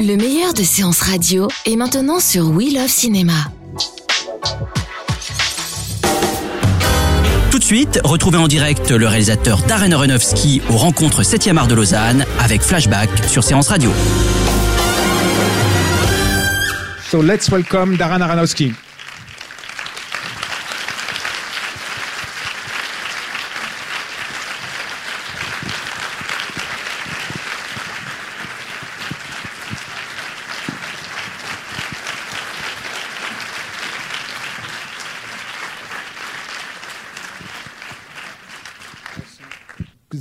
Le meilleur de séances radio est maintenant sur We Love Cinéma. Tout de suite, retrouvez en direct le réalisateur Darren Aronofsky aux rencontres 7e art de Lausanne avec Flashback sur Séance Radio. So let's welcome Darren Aronofsky.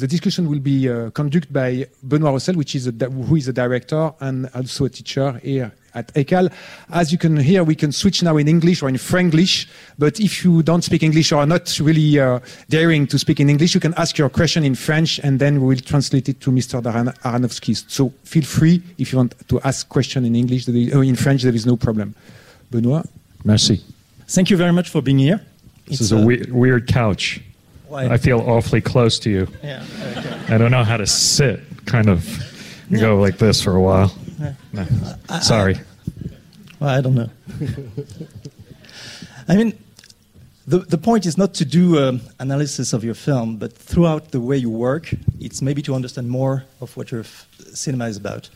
The discussion will be uh, conducted by Benoit Rossel, which is a, who is a director and also a teacher here at ECAL. As you can hear, we can switch now in English or in Franglish. But if you don't speak English or are not really uh, daring to speak in English, you can ask your question in French, and then we will translate it to Mr. Darren Aronofsky. So feel free if you want to ask question in English, there is- or in French. There is no problem. Benoit. Merci. Thank you very much for being here. This It's, is a uh, weird, weird couch. Why- I feel awfully close to you. Yeah, okay. I don't know how to sit. Kind of you go like this for a while. No. Sorry. Well, I don't know. I mean, the, the point is not to do um, analysis of your film, but throughout the way you work, it's maybe to understand more of what your f- cinema is about.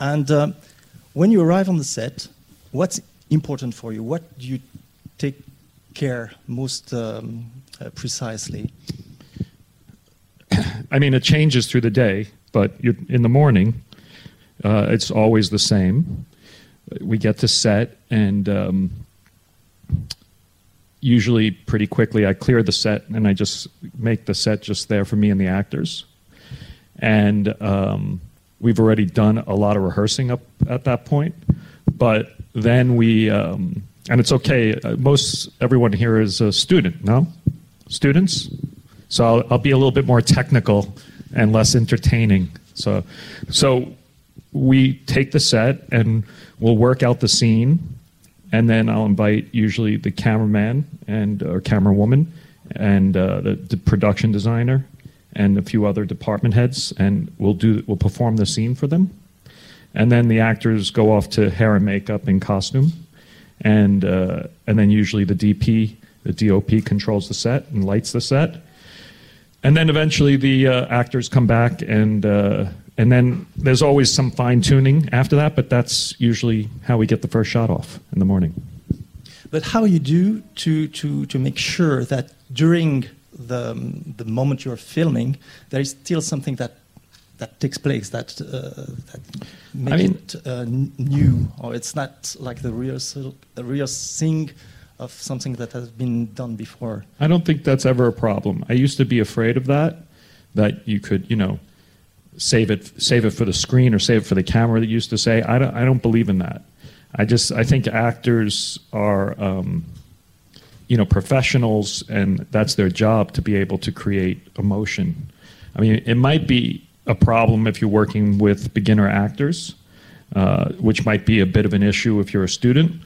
And um, when you arrive on the set, what's important for you? What do you take care most um, precisely? I mean, it changes through the day, but in the morning, uh, it's always the same. We get to set, and um, usually pretty quickly, I clear the set and I just make the set just there for me and the actors. And um, we've already done a lot of rehearsing up at that point, but then we, um, and it's okay. uh, Most everyone here is a student, no? Students? So I'll, I'll be a little bit more technical and less entertaining. So, so we take the set and we'll work out the scene, and then I'll invite usually the cameraman and or camera woman and uh, the, the production designer and a few other department heads, and we'll do we'll perform the scene for them, and then the actors go off to hair and makeup and costume, and uh, and then usually the DP, the DOP controls the set and lights the set, and then eventually the uh, actors come back and uh, and then there's always some fine tuning after that, but that's usually how we get the first shot off in the morning. But how you do to, to, to make sure that during the, um, the moment you're filming, there is still something that, that takes place that, uh, that makes I mean- it uh, new, or it's not like the real, the real thing of something that has been done before. I don't think that's ever a problem. I used to be afraid of that, that you could, you know, save it, save it for the screen or save it for the camera. That used to say, I don't, I don't believe in that. I just, I think actors are, um, you know, professionals, and that's their job to be able to create emotion. I mean, it might be a problem if you're working with beginner actors, uh, which might be a bit of an issue if you're a student.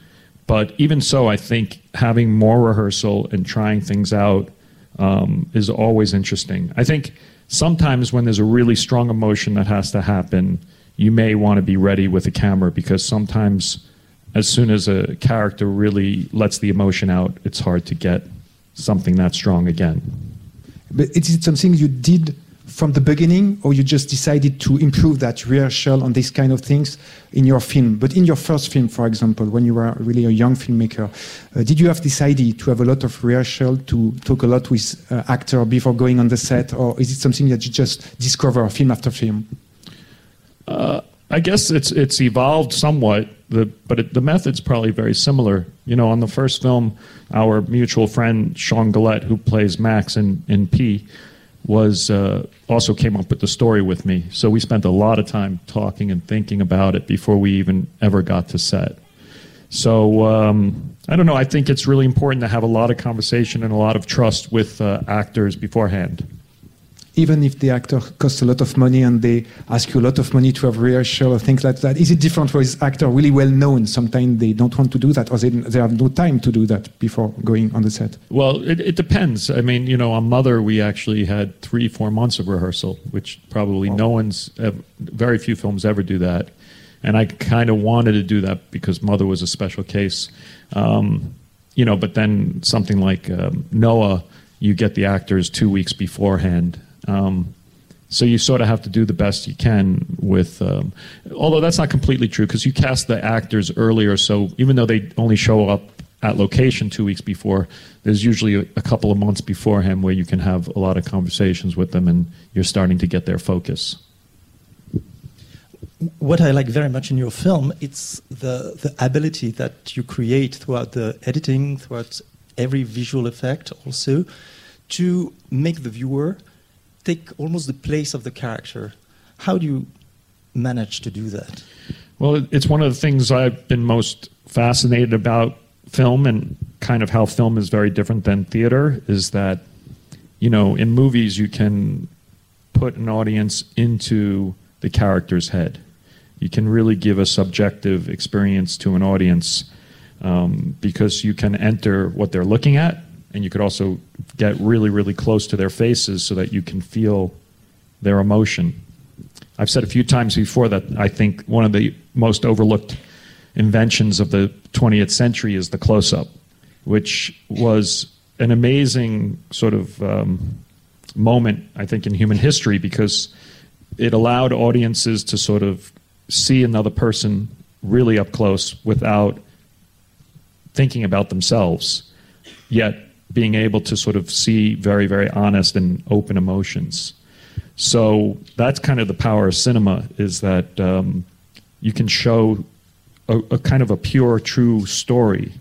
But even so, I think having more rehearsal and trying things out um, is always interesting. I think sometimes when there's a really strong emotion that has to happen, you may want to be ready with a camera because sometimes, as soon as a character really lets the emotion out, it's hard to get something that strong again. But is it something you did from the beginning, or you just decided to improve that rehearsal on these kind of things in your film? But in your first film, for example, when you were really a young filmmaker, uh, did you have decided to have a lot of rehearsal, to talk a lot with uh, actor before going on the set, or is it something that you just discover film after film? I guess it's it's evolved somewhat, the, but it, the method's probably very similar. You know, on the first film, our mutual friend Sean Gillette, who plays Max in, in Pi, was uh, also came up with the story with me. So we spent a lot of time talking and thinking about it before we even ever got to set. So um, I don't know. I think it's really important to have a lot of conversation and a lot of trust with uh, actors beforehand even if the actor costs a lot of money and they ask you a lot of money to have rehearsal or things like that, is it different for this actor really well known? Sometimes they don't want to do that or they, they have no time to do that before going on the set. Well, it, it depends. I mean, you know, on Mother, we actually had three, four months of rehearsal, which probably wow. no one's, ever, very few films ever do that. And I kind of wanted to do that because Mother was a special case. Um, you know, but then something like um, Noah, you get the actors two weeks beforehand um, so you sort of have to do the best you can with, um, although that's not completely true because you cast the actors earlier. So even though they only show up at location two weeks before, there's usually a, a couple of months beforehand where you can have a lot of conversations with them and you're starting to get their focus. What I like very much in your film, it's the, the ability that you create throughout the editing, throughout every visual effect also, to make the viewer take almost the place of the character. How do you manage to do that? Well, it's one of the things I've been most fascinated about film and kind of how film is very different than theater is that, you know, in movies you can put an audience into the character's head. You can really give a subjective experience to an audience um, because you can enter what they're looking at and you could also get really, really close to their faces so that you can feel their emotion. I've said a few times before that I think one of the most overlooked inventions of the 20th century is the close up, which was an amazing sort of um, moment, I think, in human history because it allowed audiences to sort of see another person really up close without thinking about themselves, yet being able to sort of see very, very honest and open emotions. So that's kind of the power of cinema is that um, you can show a, a, kind of a pure, true story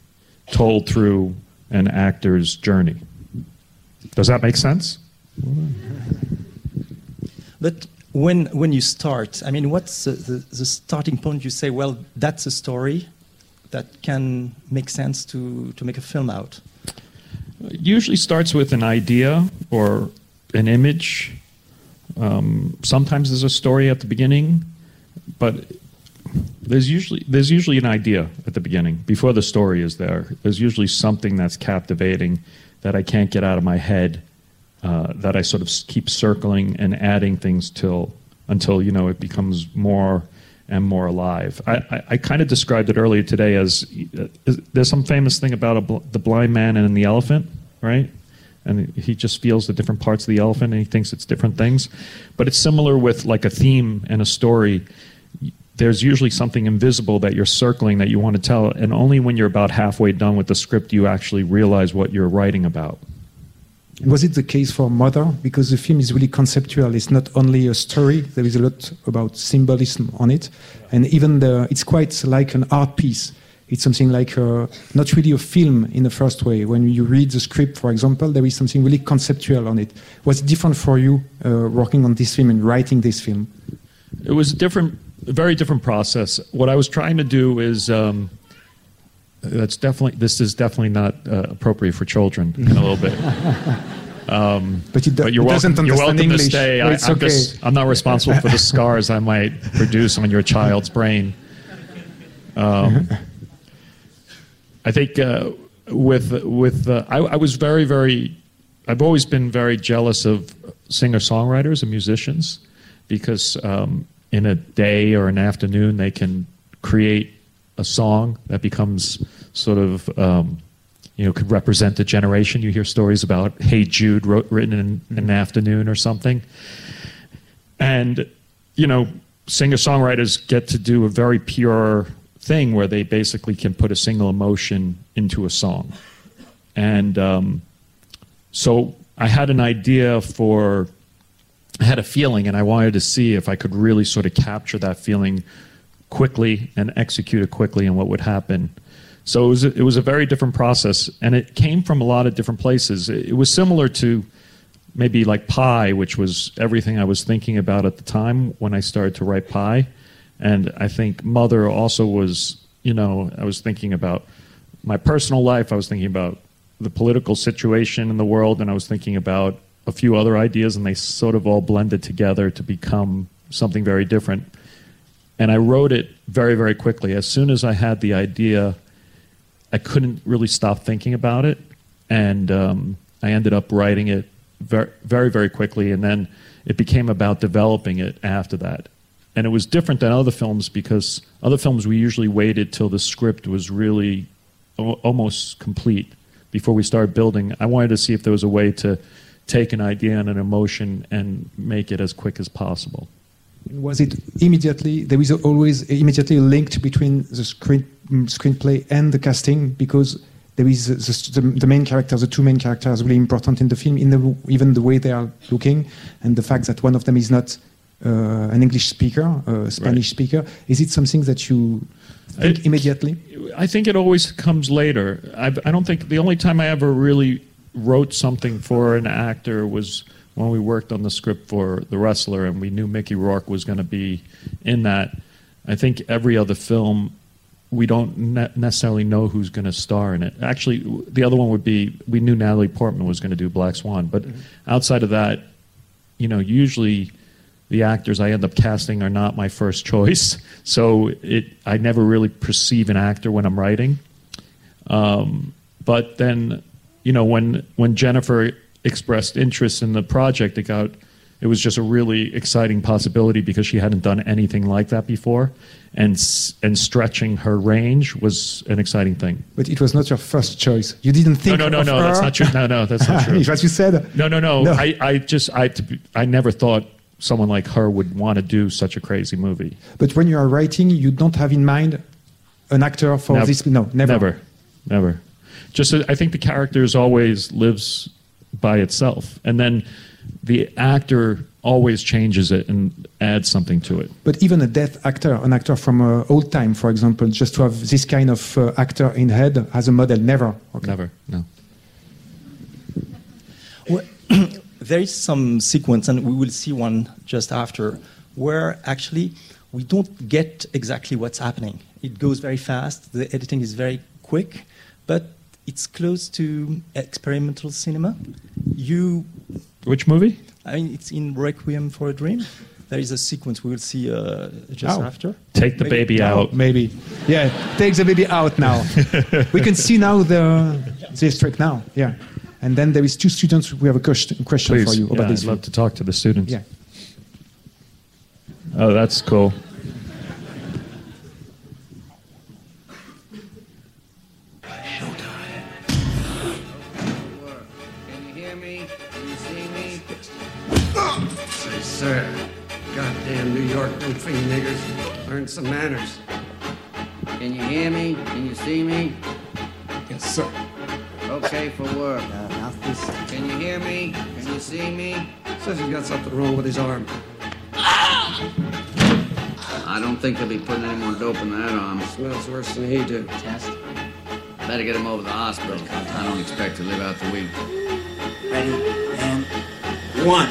told through an actor's journey. Does that make sense? But when when you start, I mean, what's the, the, the starting point? You say, well, that's a story that can make sense to to make a film out. It usually starts with an idea or an image. Um, sometimes there's a story at the beginning, but there's usually there's usually an idea at the beginning before the story is there. There's usually something that's captivating that I can't get out of my head. Uh, that I sort of keep circling and adding things till until you know it becomes more and more alive. I, I, I kind of described it earlier today as uh, there's some famous thing about bl- the blind man and the elephant, right? And he just feels the different parts of the elephant and he thinks it's different things. But it's similar with like a theme and a story. There's usually something invisible that you're circling that you want to tell, and only when you're about halfway done with the script you actually realize what you're writing about. Was it the case for Mother? Because the film is really conceptual. It's not only a story. There is a lot about symbolism on it, and even the, it's quite like an art piece. It's something like a, not really a film in the first way. When you read the script, for example, there is something really conceptual on it. Was it different for you uh, working on this film and writing this film? It was a different, very different process. What I was trying to do is. Um, that's definitely this is definitely not uh, appropriate for children in a little bit. Um, but, you do, but you're welcome, you're welcome English. to stay. I, am okay. I'm not responsible for the scars I might produce on your child's brain. Um, I think uh, with with uh, I, I, was very very. I've always been very jealous of singer songwriters and musicians because um, in a day or an afternoon they can create a song that becomes sort of um, you know could represent a generation. You hear stories about "Hey Jude" wrote, written in, in an afternoon or something, and you know singer songwriters get to do a very pure thing where they basically can put a single emotion into a song, and um, so I had an idea for. I had a feeling, and I wanted to see if I could really sort of capture that feeling quickly and execute it quickly and what would happen. So it was a, it was a very different process, and it came from a lot of different places. It, it was similar to maybe like Pi, which was everything I was thinking about at the time when I started to write Pi. And I think Mother also was, you know, I was thinking about my personal life, I was thinking about the political situation in the world, and I was thinking about a few other ideas, and they sort of all blended together to become something very different. And I wrote it very, very quickly. As soon as I had the idea, I couldn't really stop thinking about it. And um, I ended up writing it very, very, very quickly. And then it became about developing it after that. And it was different than other films because other films we usually waited till the script was really o- almost complete before we started building. I wanted to see if there was a way to take an idea and an emotion and make it as quick as possible. Was it immediately? There is always immediately linked between the screen screenplay and the casting because there is the, the, the main characters, the two main characters, really important in the film. In the even the way they are looking and the fact that one of them is not Uh, an English speaker, uh, a Spanish Right. speaker. Is it something that you think I- immediately? I think it always comes later. I, I don't think the only time I ever really wrote something for an actor was when we worked on the script for The Wrestler and we knew Mickey Rourke was going to be in that. I think every other film, we don't ne- necessarily know who's going to star in it. Actually, the other one would be we knew Natalie Portman was going to do Black Swan, but mm-hmm. outside of that, you know, usually the actors I end up casting are not my first choice. So it, I never really perceive an actor when I'm writing. Um, but then, you know, when when Jennifer expressed interest in the project, it got it was just a really exciting possibility because she hadn't done anything like that before, and and stretching her range was an exciting thing. But it was not your first choice. You didn't think. no, no, of no, that's not true. No, no, that's not true. What you said? No, no, no. No. I, I just, I, I never thought someone like her would want to do such a crazy movie. But when you are writing, you don't have in mind an actor for Nev- this. No, never. never, never. Just, I think the characters always lives by itself, and then the actor always changes it and adds something to it. But even a deaf actor, an actor from uh, old time, for example, just to have this kind of uh, actor in head as a model, never. Okay. Never, no. Well, there is some sequence, and we will see one just after, where actually we don't get exactly what's happening. It goes very fast, the editing is very quick, but it's close to experimental cinema. You, Which movie? I mean, it's in Requiem for a Dream. There is a sequence we will see uh, just Oh. after. Take the Maybe- baby out. Maybe. Yeah, take the baby out now. we can see now the this trick now. Yeah. And then there is two students. We have a question, question Please. for you yeah, about this. I'd love to talk to the students. Yeah. Oh, that's cool. Can you hear me? Can you see me? Say, sir, goddamn New York goofy niggers. Learn some manners. Can you hear me? Can you see me? Yes, sir. Okay for work. Can you hear me? Can you see me? Says he's got something wrong with his arm. I don't think they'll be putting any more dope in that arm. Smells worse than he did. Test. Better get him over to the hospital. I don't expect to live out the week. Ready and one.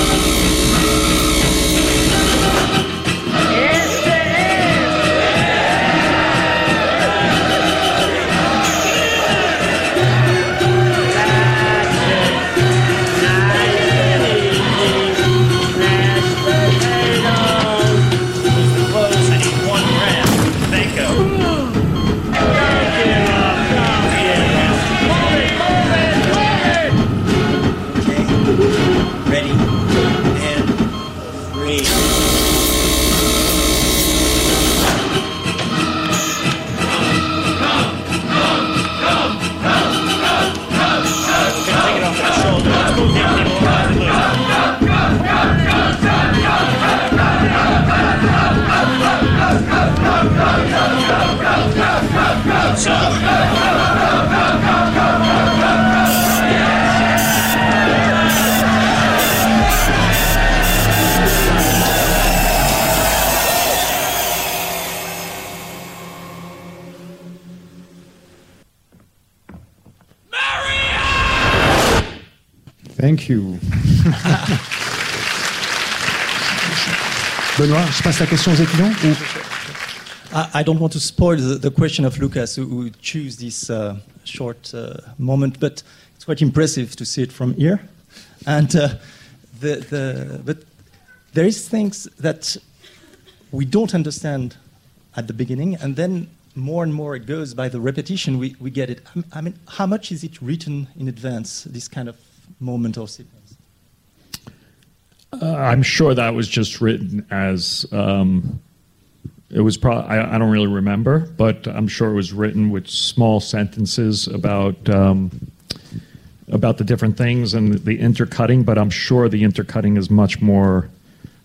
you. Benoît, je passe la question aux étudiants ou- I, I don't want to spoil the, the question of Lucas, who, who choose this uh, short uh, moment, but it's quite impressive to see it from here. And uh, the, the, but there is things that we don't understand at the beginning, and then more and more it goes by the repetition. We, we get it. I mean, how much is it written in advance? This kind of moment or sequence. Uh, I'm sure that was just written as um, it was. Pro- I, I don't really remember, but I'm sure it was written with small sentences about um, about the different things and the intercutting. But I'm sure the intercutting is much more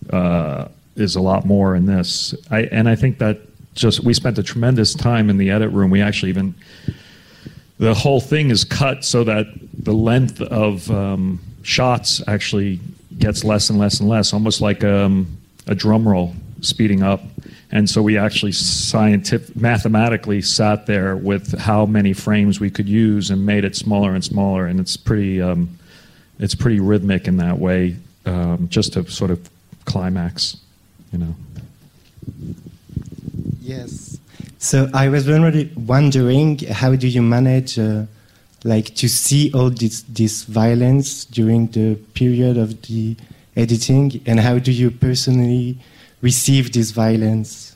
uh, is a lot more in this. I, and I think that just we spent a tremendous time in the edit room. We actually even the whole thing is cut so that the length of um, shots actually gets less and less and less, almost like um, a drum roll speeding up. And so we actually scientific, mathematically sat there with how many frames we could use and made it smaller and smaller. And it's pretty, um, it's pretty rhythmic in that way, um, just to sort of climax, you know. Yes. So I was wondering, how do you manage, uh, like, to see all this this violence during the period of the editing, and how do you personally receive this violence?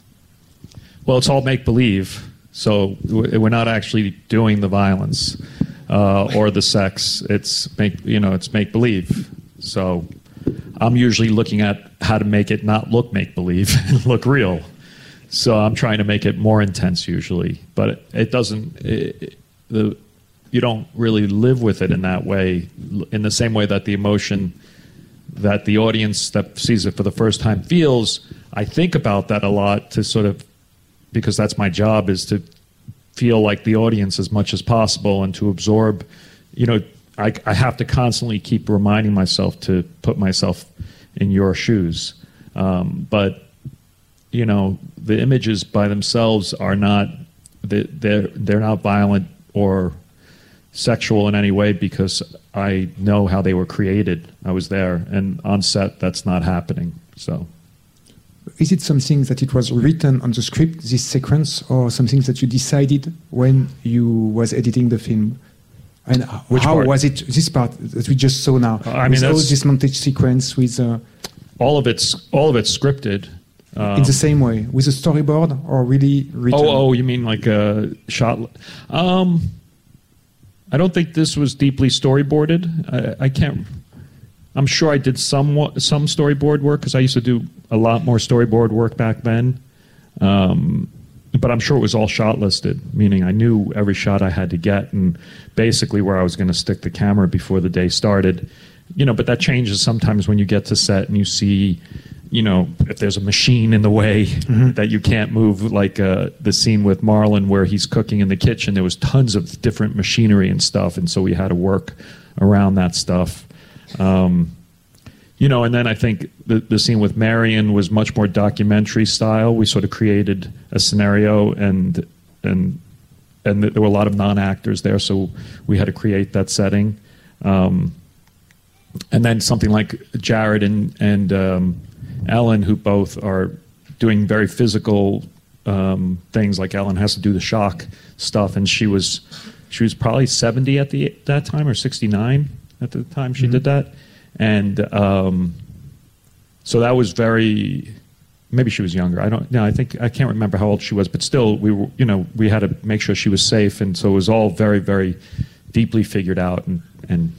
Well, it's all make believe. So we're not actually doing the violence uh, or the sex. It's make you know it's make believe. So I'm usually looking at how to make it not look make believe and look real. So I'm trying to make it more intense usually, but it, it doesn't. It, the you don't really live with it in that way, in the same way that the emotion that the audience that sees it for the first time feels. I think about that a lot to sort of because that's my job is to feel like the audience as much as possible and to absorb you know I, I have to constantly keep reminding myself to put myself in your shoes um, but you know the images by themselves are not they- they're they're not violent or sexual in any way because I know how they were created. I was there, and on set that's not happening. So Is it something that it was written on the script, this sequence, or something that you decided when you was editing the film? And Which how part? was it? This part that we just saw now. I mean, all this montage sequence with uh, all of it's all of it's scripted. Um, in the same way with a storyboard or really written. Oh, oh, you mean like a shot? Um, I don't think this was deeply storyboarded. I, I can't. I'm sure I did some some storyboard work because I used to do a lot more storyboard work back then. Um, but I'm sure it was all shot listed, meaning I knew every shot I had to get and basically where I was going to stick the camera before the day started. You know, but that changes sometimes when you get to set and you see, you know, if there's a machine in the way that you can't move, like uh, the scene with Marlon where he's cooking in the kitchen. There was tons of different machinery and stuff, and so we had to work around that stuff. Um, you know, and then I think the, the scene with Marion was much more documentary style. We sort of created a scenario, and and and there were a lot of non actors there, so we had to create that setting. Um, and then something like Jared and and um, Ellen, who both are doing very physical um, things. Like Ellen has to do the shock stuff, and she was she was probably seventy at the that time or sixty nine at the time she did that, and um, so that was very. Maybe she was younger. I don't. No, I think I can't remember how old she was, but still, we were. You know, we had to make sure she was safe, and so it was all very, very deeply figured out and and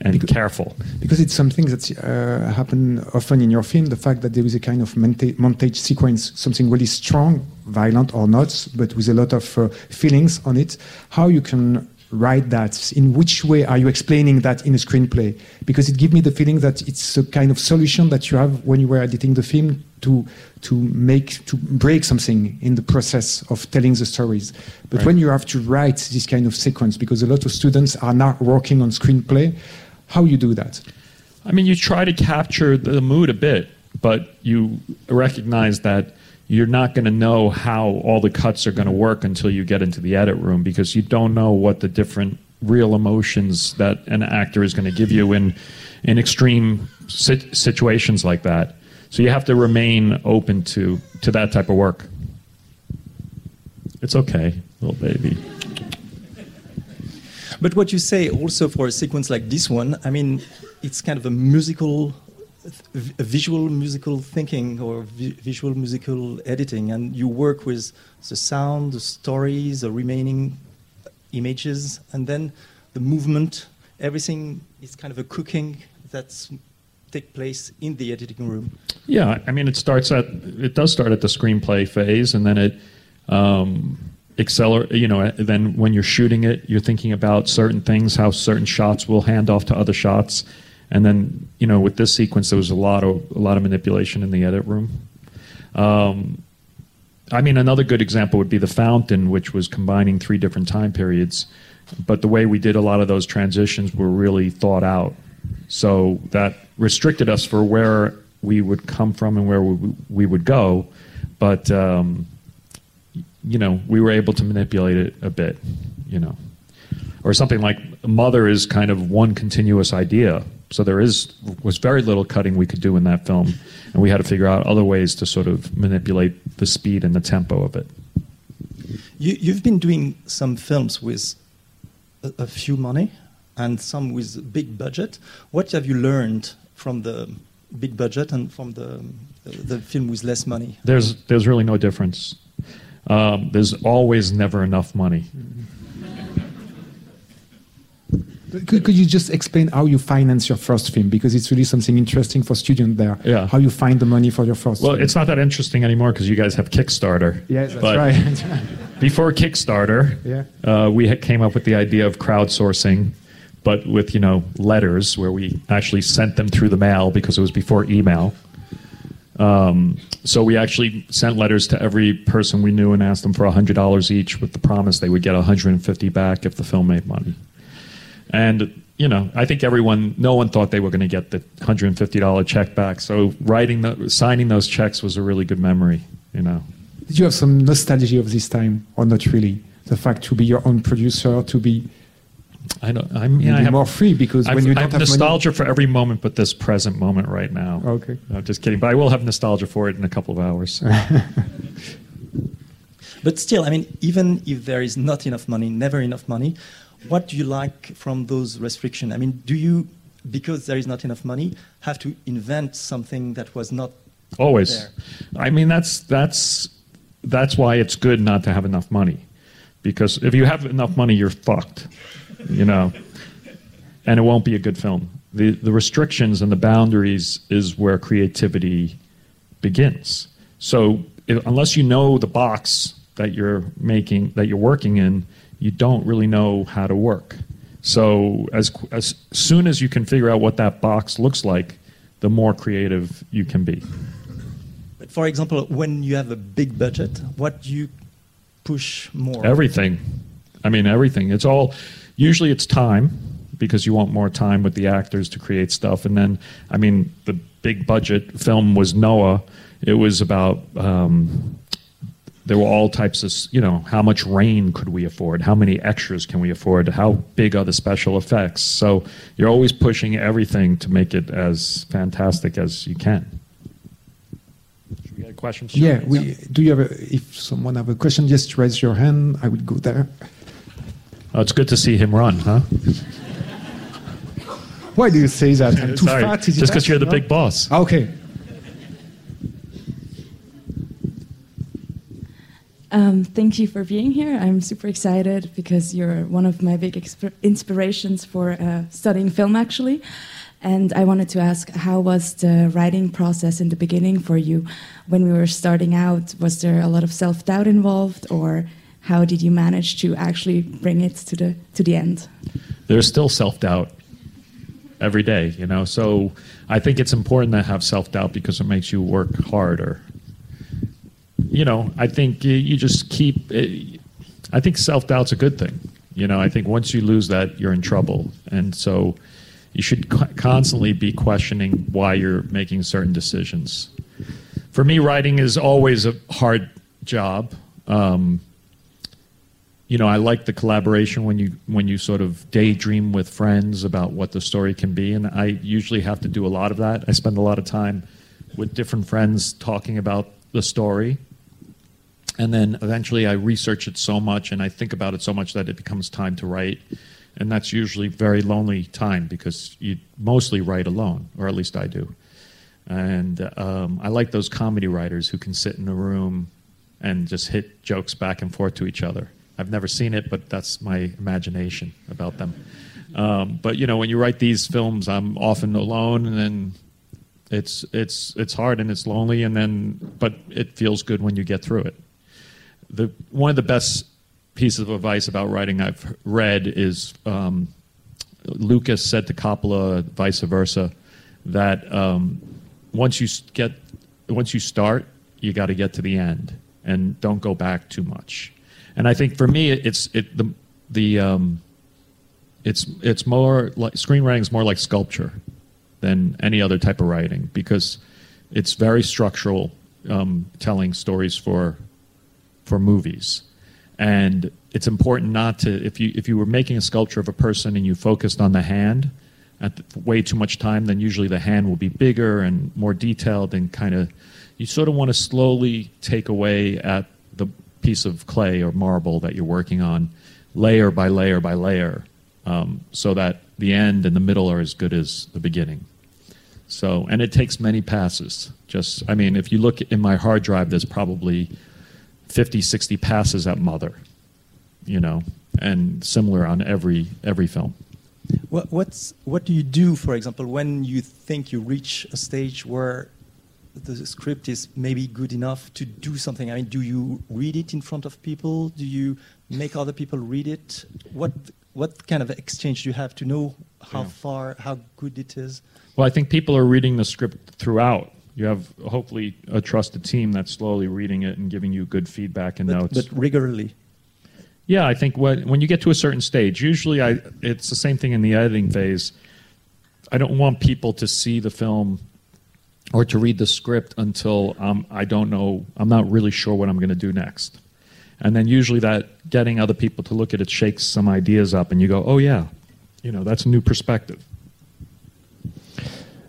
and careful. because it's something that uh, happen often in your film. The fact that there is a kind of monta- montage sequence, something really strong, violent or not, but with a lot of uh, feelings on it. How you can write that? In which way are you explaining that in a screenplay? Because it gives me the feeling that it's a kind of solution that you have when you were editing the film to to make to break something in the process of telling the stories. But Right. when you have to write this kind of sequence, because a lot of students are now working on screenplay, how you do that? I mean, you try to capture the mood a bit, but you recognize that you're not going to know how all the cuts are going to work until you get into the edit room because you don't know what the different real emotions that an actor is going to give you in in extreme sit- situations like that. So you have to remain open to to that type of work. It's okay, little baby. But what you say also for a sequence like this one, I mean, it's kind of a musical, a visual musical thinking or vi- visual musical editing, and you work with the sound, the stories, the remaining images, and then the movement. Everything is kind of a cooking that's take place in the editing room. Yeah, I mean, it starts at it does start at the screenplay phase, and then it um, accelerate. You know, then when you're shooting it, you're thinking about certain things, how certain shots will hand off to other shots, and then you know, with this sequence, there was a lot of a lot of manipulation in the edit room. Um, I mean, another good example would be the fountain, which was combining three different time periods. But the way we did a lot of those transitions were really thought out. So that restricted us for where we would come from and where we, we would go. But, um, you know, we were able to manipulate it a bit, you know. Or something like Mother is kind of one continuous idea. So there is was very little cutting we could do in that film, and we had to figure out other ways to sort of manipulate the speed and the tempo of it. You, you've been doing some films with a, a few money and some with big budget. What have you learned from the big budget and from the, the film with less money? There's there's really no difference. Um, there's always never enough money. Could, could you just explain how you finance your first film? Because it's really something interesting for students there. Yeah. How you find the money for your first Well, film. it's not that interesting anymore because you guys have Kickstarter. Yes, that's But right. Before Kickstarter, Yeah. uh, we had came up with the idea of crowdsourcing, but with you know letters where we actually sent them through the mail because it was before email. Um, so we actually sent letters to every person we knew and asked them for hundred dollars each, with the promise they would get 150 back if the film made money. And you know, I think everyone, no one thought they were going to get the $150 check back. So writing, the, signing those checks was a really good memory. You know. Did you have some nostalgia of this time, or not really? The fact to be your own producer, to be I don't. I mean, I be have more free because I've, when you I don't have have money- nostalgia for every moment, but this present moment right now. Okay. I'm just kidding, but I will have nostalgia for it in a couple of hours. But still, I mean, even if there is not enough money, never enough money, what do you like from those restrictions? I mean, do you, because there is not enough money, have to invent something that was not Always. there? I mean, that's that's that's why it's good not to have enough money, because if you have enough money, you're fucked. You know, and it won't be a good film. The the restrictions and the boundaries is where creativity begins. So if, unless you know the box that you're making that you're working in, you don't really know how to work. So as as soon as you can figure out what that box looks like, the more creative you can be. But for example, when you have a big budget, what do you push more? Everything. I mean, everything. It's all, usually it's time because you want more time with the actors to create stuff. And then, I mean, the big budget film was Noah. It was about, um, there were all types of, you know, how much rain could we afford? How many extras can we afford? How big are the special effects? So you're always pushing everything to make it as fantastic as you can. Should we get questions? Yeah, we, do you have a, if someone have a question, just raise your hand. I would go there. Oh, it's good to see him run, huh? Why do you say that? I'm too Sorry, fat? Is just because you're the No? big boss. Okay. Um, thank you for being here. I'm super excited because you're one of my big exp- inspirations for uh, studying film, actually. And I wanted to ask, how was the writing process in the beginning for you? When we were starting out, was there a lot of self doubt involved, or how did you manage to actually bring it to the to the end? There's still self doubt. every day. You know, so I think it's important to have self doubt because it makes you work harder. You know, I think you, just keep. It, I think self doubt's a good thing. You know, I think once you lose that, you're in trouble, and so you should constantly be questioning why you're making certain decisions. For me, writing is always a hard job. Um, you know, I like the collaboration when you when you sort of daydream with friends about what the story can be, and I usually have to do a lot of that. I spend a lot of time with different friends talking about the story, and then eventually I research it so much and I think about it so much that it becomes time to write, and that's usually very lonely time because you mostly write alone, or at least I do. And um, I like those comedy writers who can sit in a room and just hit jokes back and forth to each other. I've never seen it, but that's my imagination about them. Um, but you know, when you write these films, I'm often alone, and then it's it's it's hard and it's lonely, and then but it feels good when you get through it. The one of the best pieces of advice about writing I've read is um, Lucas said to Coppola, vice versa, that um, once you get once you start, you got to get to the end, and don't go back too much. And I think for me, it's it the the um, it's it's more like screenwriting is more like sculpture than any other type of writing because it's very structural, um, telling stories for for movies, and it's important not to if you if you were making a sculpture of a person and you focused on the hand at the, way too much time, then usually the hand will be bigger and more detailed and kind of you sort of want to slowly take away at the piece of clay or marble that you're working on, layer by layer by layer, um, so that the end and the middle are as good as the beginning. So, and it takes many passes. Just, I mean, if you look in my hard drive, there's probably 50, 60 passes at Mother, you know, and similar on every every film. What, what's, what do you do, for example, when you think you reach a stage where the script is maybe good enough to do something? I mean, do you read it in front of people? Do you make other people read it? What, what kind of exchange do you have to know how Yeah. far, how good it is? Well, I think people are reading the script throughout. You have hopefully a trusted team that's slowly reading it and giving you good feedback and But, notes. but regularly. Yeah, I think when when you get to a certain stage, usually I it's the same thing in the editing phase. I don't want people to see the film or to read the script until um, I don't know. I'm not really sure what I'm going to do next, and then usually that getting other people to look at it shakes some ideas up, and you go, "Oh yeah, you know that's a new perspective."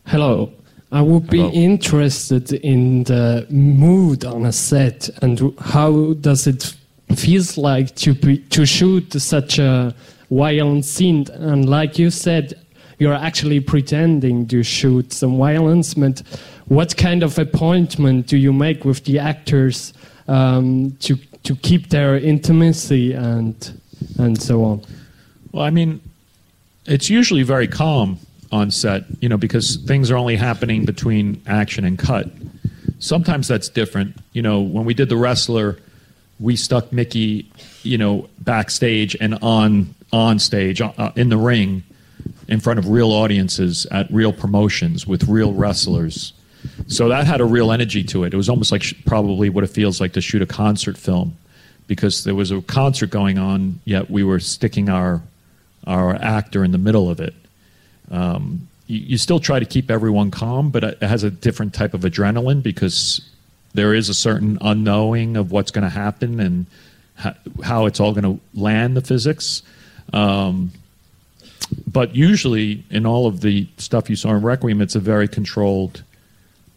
Hello. I would be Hello. interested in the mood on a set and how does it feels like to be, to shoot such a violent scene and like you said you're actually pretending to shoot some violence but what kind of appointment do you make with the actors um, to to keep their intimacy and and so on Well, I mean, it's usually very calm on set, you know, because things are only happening between action and cut. Sometimes that's different. You know, when we did The Wrestler, we stuck Mickey, you know, backstage and on on stage uh, in the ring in front of real audiences at real promotions with real wrestlers. So that had a real energy to it. It was almost like sh- probably what it feels like to shoot a concert film because there was a concert going on, yet we were sticking our our actor in the middle of it. Um, you, you still try to keep everyone calm, but it has a different type of adrenaline because there is a certain unknowing of what's going to happen and ho- how it's all going to land the physics. Um, but usually, in all of the stuff you saw in Requiem, it's a very controlled,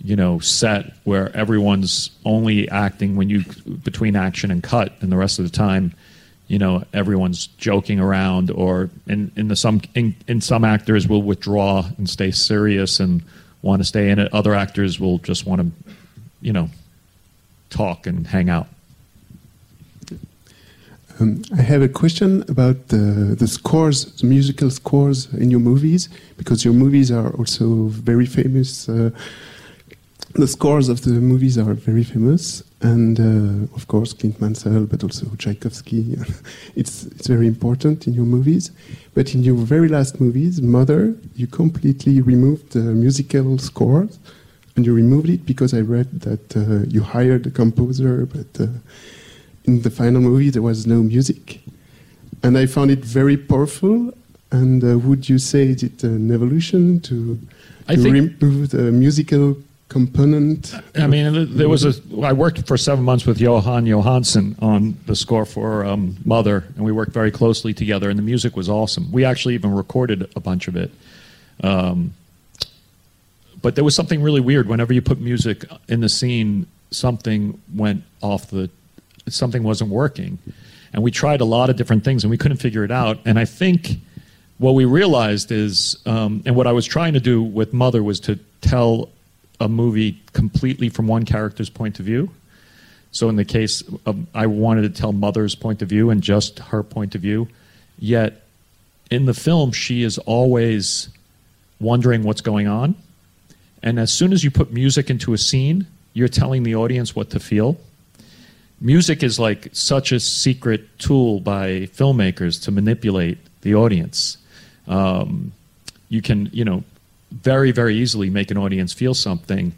you know, set where everyone's only acting when you between action and cut, and the rest of the time, you know, everyone's joking around. Or in in the some in, in some actors will withdraw and stay serious and want to stay in it. Other actors will just want to, you know, talk and hang out. Um, I have a question about the, the scores, the musical scores in your movies, because your movies are also very famous. Uh, the scores of the movies are very famous. and uh, of course Clint Mansell, but also Tchaikovsky. it's it's very important in your movies. But in your very last movies, Mother, you completely removed the musical scores, and you removed it because I read that uh, you hired a composer, but uh, in the final movie there was no music, and I found it very powerful. And uh, would you say is it an evolution to, I to remove the musical component? I mean, there was a. I worked for seven months with Jóhann Jóhannsson on the score for um, Mother, and we worked very closely together. And the music was awesome. We actually even recorded a bunch of it. Um, but there was something really weird. Whenever you put music in the scene, something went off the. Something wasn't working, and we tried a lot of different things, and we couldn't figure it out. And I think what we realized is, um, and what I was trying to do with Mother was to tell a movie completely from one character's point of view. So in the case of, I wanted to tell Mother's point of view and just her point of view. Yet in the film, she is always wondering what's going on. And as soon as you put music into a scene, you're telling the audience what to feel. Music is like such a secret tool by filmmakers to manipulate the audience. Um, you can, you know, very, very easily make an audience feel something.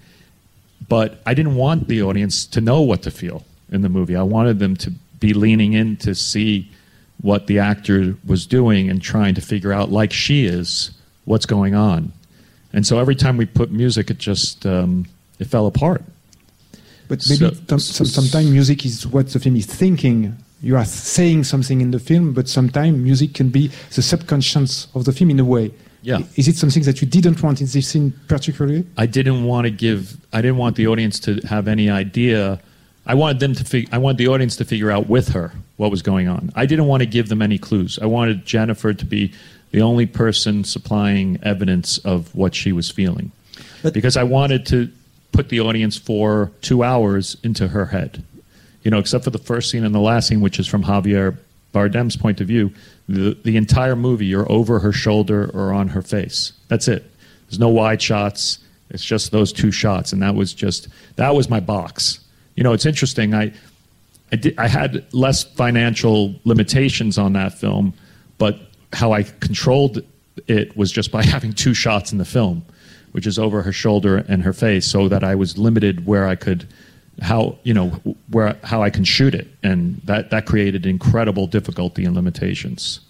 But I didn't want the audience to know what to feel in the movie. I wanted them to be leaning in to see what the actor was doing and trying to figure out, like she is, what's going on. And so every time we put music, it just um, it fell apart. But maybe So- some, some, sometimes music is what the film is thinking. You are saying something in the film, but sometimes music can be the subconscious of the film in a way. Yeah. Is it something that you didn't want in this scene particularly? I didn't want to give. I didn't want the audience to have any idea. I wanted them to. Fig, I wanted the audience to figure out with her what was going on. I didn't want to give them any clues. I wanted Jennifer to be the only person supplying evidence of what she was feeling, because I wanted to put the audience for two hours into her head. You know, except for the first scene and the last scene, which is from Javier Bardem's point of view. The the entire movie, you're over her shoulder or on her face. That's it. There's no wide shots. It's just those two shots, and that was just that was my box. You know, it's interesting. I I, did, I had less financial limitations on that film, but how I controlled it was just by having two shots in the film, which is over her shoulder and her face, so that I was limited where I could how you know where how I can shoot it, and that that created incredible difficulty and limitations.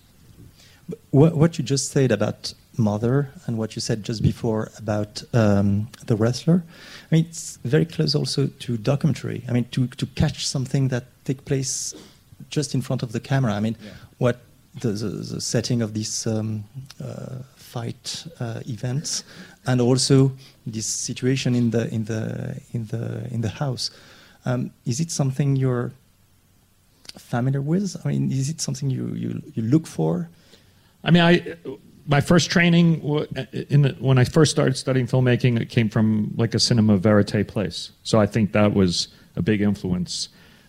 What, what you just said about Mother and what you said just before about um, the wrestler, I mean, it's very close also to documentary. I mean, to, to catch something that take place just in front of the camera. I mean, what the, the, the setting of these um, uh, fight uh, events, and also this situation in the in the in the in the house. Um, is it something you're familiar with? I mean, is it something you, you, you look for? I mean, I my first training in the, when I first started studying filmmaking, it came from like a cinema verite place. So I think that was a big influence.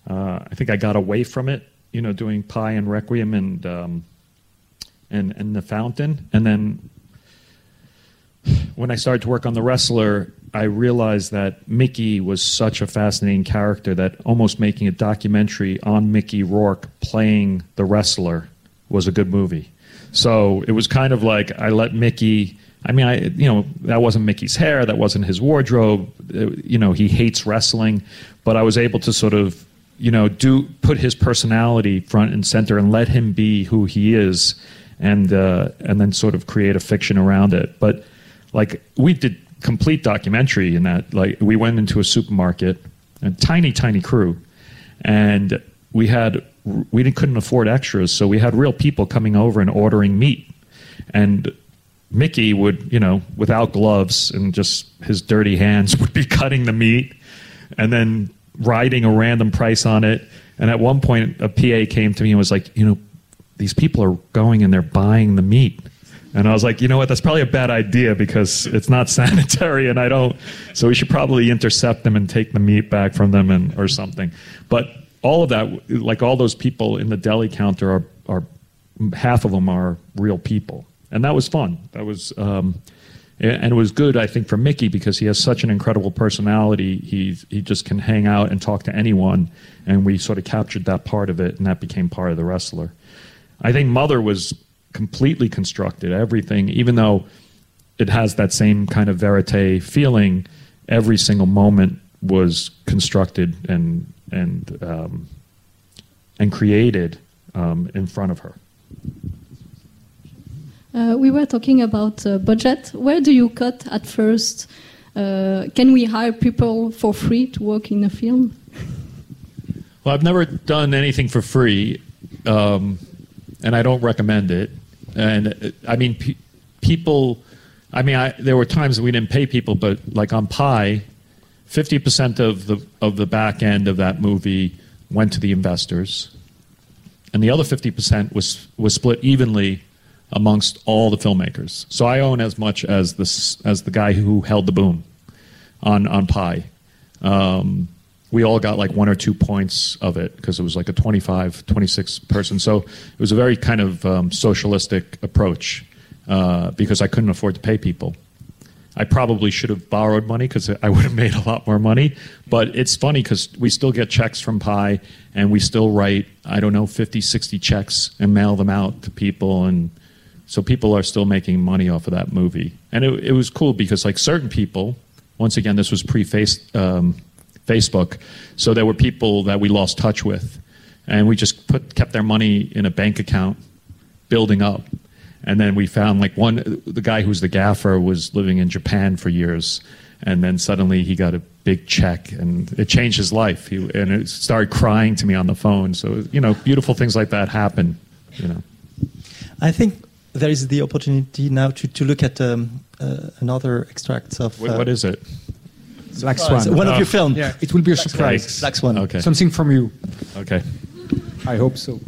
Uh, I think I got away from it, you know, doing Pi and Requiem and um, and and The Fountain, and then when I started to work on The Wrestler, I realized that Mickey was such a fascinating character that almost making a documentary on Mickey Rourke playing the wrestler was a good movie. So it was kind of like I let Mickey. I mean, I you know that wasn't Mickey's hair, that wasn't his wardrobe. uh, You know, he hates wrestling, but I was able to sort of you know do put his personality front and center and let him be who he is, and uh, and then sort of create a fiction around it. But like we did complete documentary in that like we went into a supermarket a tiny tiny crew and we had we couldn't afford extras so we had real people coming over and ordering meat. And mickey would you know without gloves and just his dirty hands would be cutting the meat and then writing a random price on it. And at one point a pa came to me and was like you know these people are going and they're buying the meat and I was like, you know what? That's probably a bad idea because it's not sanitary, and I don't. So we should probably intercept them and take the meat back from them, and or something. But all of that, like all those people in the deli counter, are are half of them are real people, and that was fun. That was, um, And it was good, I think, for Mickey because he has such an incredible personality. He he just can hang out and talk to anyone, and we sort of captured that part of it, and that became part of the wrestler. I think Mother was completely constructed. Everything, even though it has that same kind of verite feeling, every single moment was constructed and and um, and created um, in front of her. Uh, we were talking about uh, budget. Where do you cut at first? Uh, can we hire people for free to work in a film? Well, I've never done anything for free, um, and I don't recommend it. And uh, I mean, pe- people. I mean, I, there were times we didn't pay people, but like on Pi, fifty percent of the of the back end of that movie went to the investors, and the other fifty percent was was split evenly amongst all the filmmakers. So I own as much as this as the guy who held the boom on on Pi. Um, we all got like one or two points of it because it was like a 25, 26 person. So it was a very kind of um, socialistic approach uh, because I couldn't afford to pay people. I probably should have borrowed money because I would have made a lot more money. But it's funny because we still get checks from Pi and we still write, I don't know, 50, 60 checks and mail them out to people. And so people are still making money off of that movie. And it, it was cool because, like, certain people, once again, this was pre um, Facebook, so there were people that we lost touch with. And we just put, kept their money in a bank account, building up. And then we found like one, the guy who's the gaffer was living in Japan for years. And then suddenly he got a big check and it changed his life. He, and it started crying to me on the phone. So, you know, beautiful things like that happen, you know. I think there is the opportunity now to, to look at um, uh, another extract of. Wait, what is it? Black Surprise. Swan. One of Oh. your films. Yeah, it will be a Black surprise. Swan. Black Swan. Okay. Something from you. Okay. I hope so.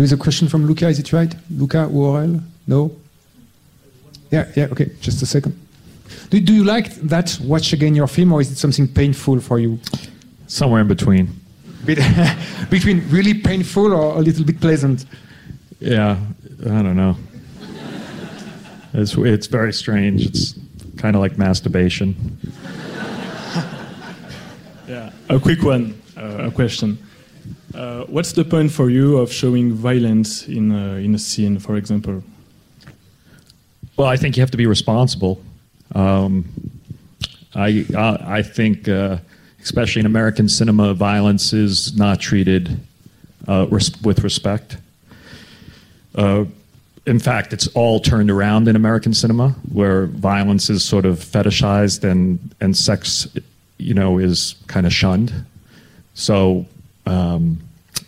There is a question from Luca, is it right? Luca Worrell? No? Yeah, yeah, okay, just a second. Do, do you like that, watch again your film, or is it something painful for you? Somewhere in between. Bit- Between really painful or a little bit pleasant? Yeah, I don't know. It's, it's very strange. It's kind of like masturbation. Yeah, a quick one, uh, a question. Uh, what's the point for you of showing violence in a, in a scene, for example? Well, I think you have to be responsible. Um, I uh, I think, uh, especially in American cinema, violence is not treated uh, res- with respect. Uh, in fact, it's all turned around in American cinema, where violence is sort of fetishized and and sex, you know, is kind of shunned. So um,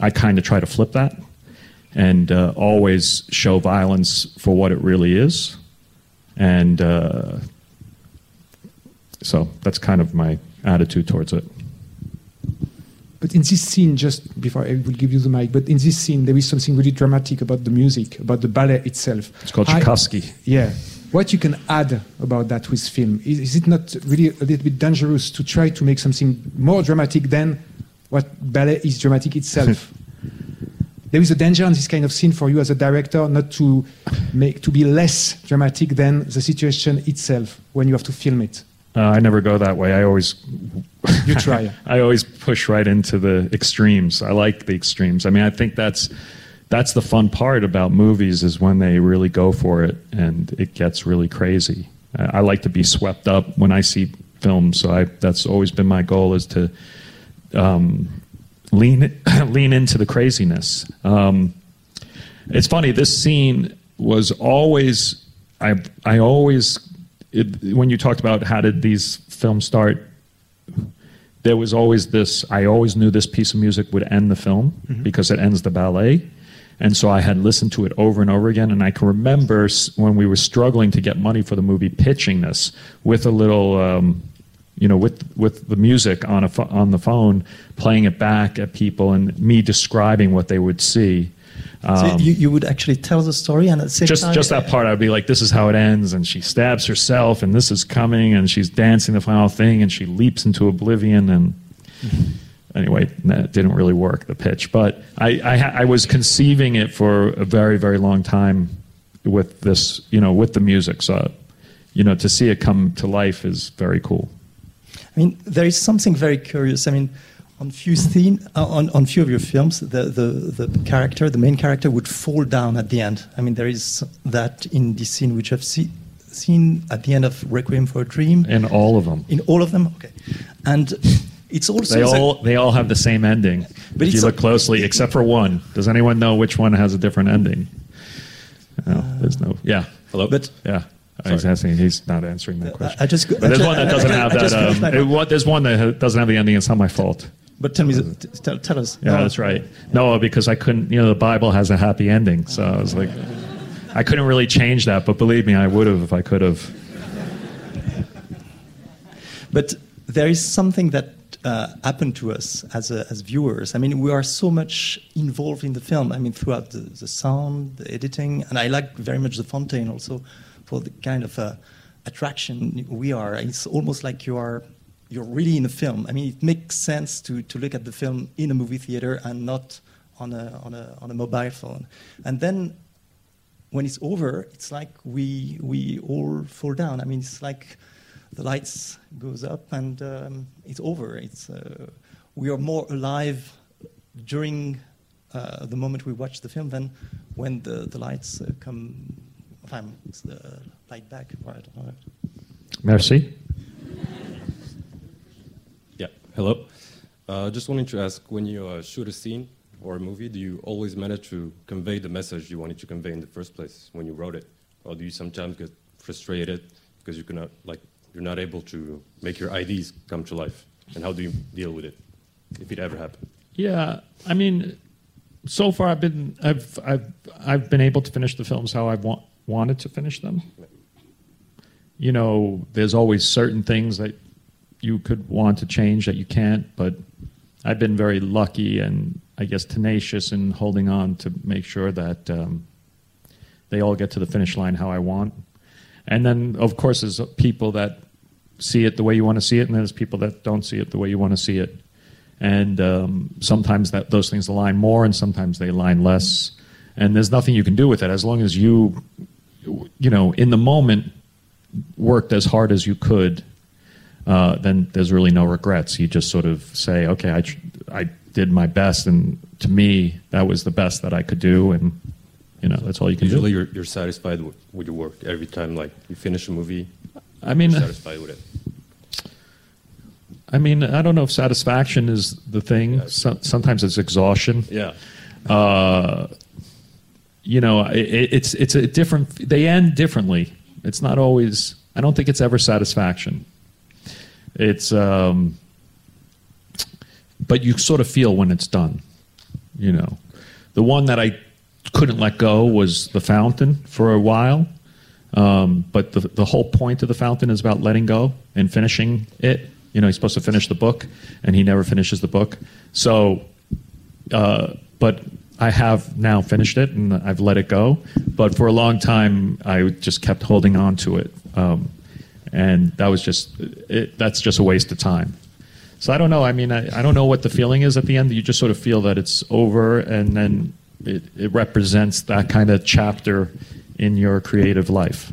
I kind of try to flip that and uh, always show violence for what it really is. And uh, so that's kind of my attitude towards it. But in this scene, just before I will give you the mic, but in this scene, there is something really dramatic about the music, about the ballet itself. It's called Tchaikovsky. Yeah. What you can add about that with film? Is, is it not really a little bit dangerous to try to make something more dramatic than what ballet is dramatic itself? there is a danger in this kind of scene for you as a director not to make to be less dramatic than the situation itself when you have to film it. Uh, I never go that way. I always You try. I always push right into the extremes. I like the extremes. I mean, I think that's that's the fun part about movies is when they really go for it and it gets really crazy. I, I like to be swept up when I see films. So I, that's always been my goal is to um, lean lean into the craziness. Um, it's funny. This scene was always I I always it, when you talked about how did these films start. There was always this. I always knew this piece of music would end the film Mhm. because it ends the ballet, and so I had listened to it over and over again. And I can remember when we were struggling to get money for the movie, pitching this with a little, um, you know, with with the music on a on the phone, playing it back at people, and me describing what they would see. so Um, you, you would actually tell the story and at the same just time just that part, I'd be like, "This is how it ends," and she stabs herself, and this is coming, and she's dancing the final thing, and she leaps into oblivion, and anyway, that didn't really work the pitch, but I I, I was conceiving it for a very very long time with this, you know, with the music, so you know, to see it come to life is very cool. I mean, there is something very curious. I mean, on few scene, uh, on on few of your films, the, the the character, the main character, would fall down at the end. I mean, there is that in this scene which I've see, seen at the end of Requiem for a Dream. In all of them. In all of them, okay. And it's also They the- all they all have the same ending. But if you look a- closely, except for one. Does anyone know which one has a different ending? No, there's no. Yeah. Hello. But Yeah. Sorry. He's asking. He's not answering that question. I just- But there's one that doesn't have that. Um, it- what- there's one that doesn't have the ending. It's not my fault. But tell me, tell, tell us. Yeah, No. that's right. No, because I couldn't. You know, the Bible has a happy ending, so I was like, I couldn't really change that. But believe me, I would have if I could have. But there is something that uh, happened to us as, as viewers. I mean, we are so much involved in the film. I mean, throughout the, the sound, the editing, and I like very much the Fontaine also for the kind of uh, attraction we are. It's almost like you are you're really in a film. I mean, it makes sense to, to look at the film in a movie theater and not on a, on a, on a mobile phone. And then when it's over, it's like we we all fall down. I mean, it's like the lights goes up and um, it's over. It's uh, we are more alive during uh, the moment we watch the film than when the the lights uh, come. Enfin, it's the light back. Right. I. Merci. Yeah, hello. Uh, just wanted to ask when you uh, shoot a scene or a movie, do you always manage to convey the message you wanted to convey in the first place when you wrote it? Or do you sometimes get frustrated because you cannot, like, you're not able to make your ideas come to life? And how do you deal with it, if it ever happened? Yeah, I mean, so far I've been I've I've I've been able to finish the films how I want wanted to finish them. You know, there's always certain things that you could want to change that you can't, but I've been very lucky and I guess tenacious in holding on to make sure that um, they all get to the finish line how I want. And then, of course, there's people that see it the way you want to see it, and there's people that don't see it the way you want to see it. And um, sometimes that those things align more, and sometimes they align less. And there's nothing you can do with it as long as you, you know, in the moment, worked as hard as you could. Uh, then there's really no regrets. You just sort of say, okay, I, tr- I did my best, and to me, that was the best that I could do, and you know, that's all you can Usually do. you're, you're satisfied with, with your work every time, like, you finish a movie, I mean, satisfied with it. I mean, I don't know if satisfaction is the thing. So, sometimes it's exhaustion. Yeah. Uh, you know, it, it's it's a different. They end differently. It's not always. I don't think it's ever satisfaction. It's. Um, but you sort of feel when it's done. You know, the one that I couldn't let go was the fountain for a while. Um, but the, the whole point of the fountain is about letting go and finishing it. You know, he's supposed to finish the book, and he never finishes the book. So, uh, but I have now finished it, and I've let it go. But for a long time, I just kept holding on to it, um, and that was just it, that's just a waste of time. So I don't know. I mean, I, I don't know what the feeling is at the end. You just sort of feel that it's over, and then it, it represents that kind of chapter in your creative life.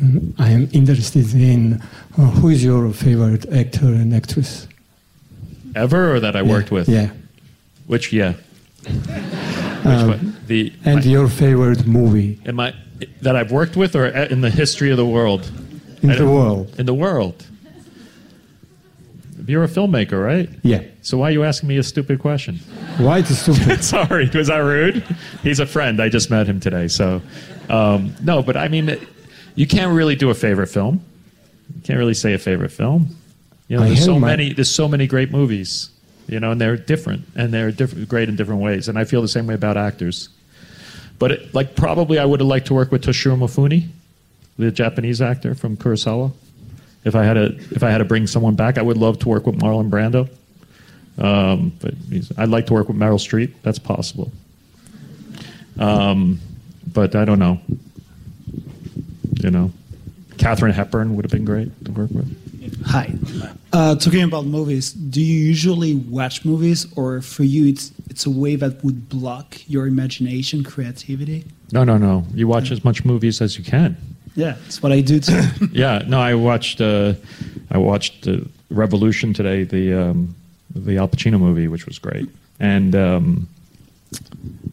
Mm, I am interested in uh, who is your favorite actor and actress? Ever or that I worked with? Yeah. Which, yeah. Which Um, one? The, and your favorite movie? Am I that I've worked with, or in the history of the world? In I the world. In the world. You're a filmmaker, right? Yeah. So why are you asking me a stupid question? Why it is a stupid? Sorry, was that rude? He's a friend. I just met him today. So, um, no, but I mean, you can't really do a favorite film. You can't really say a favorite film. You know, I there's so my- many. There's so many great movies. You know, and they're different, and they're great in different ways. And I feel the same way about actors. But it, like, probably I would have liked to work with Toshiro Mifune, the Japanese actor from Kurosawa. If I had to, if I had to bring someone back, I would love to work with Marlon Brando. Um, but I'd like to work with Meryl Streep. That's possible. Um, but I don't know. You know, Katharine Hepburn would have been great to work with. Hi. Uh, talking about movies, do you usually watch movies, or for you, it's it's a way that would block your imagination, creativity? No, no, no. You watch as much movies as you can. Yeah, that's what I do too. yeah, no, I watched uh, I watched uh, Revolution today, the um, the Al Pacino movie, which was great. And um,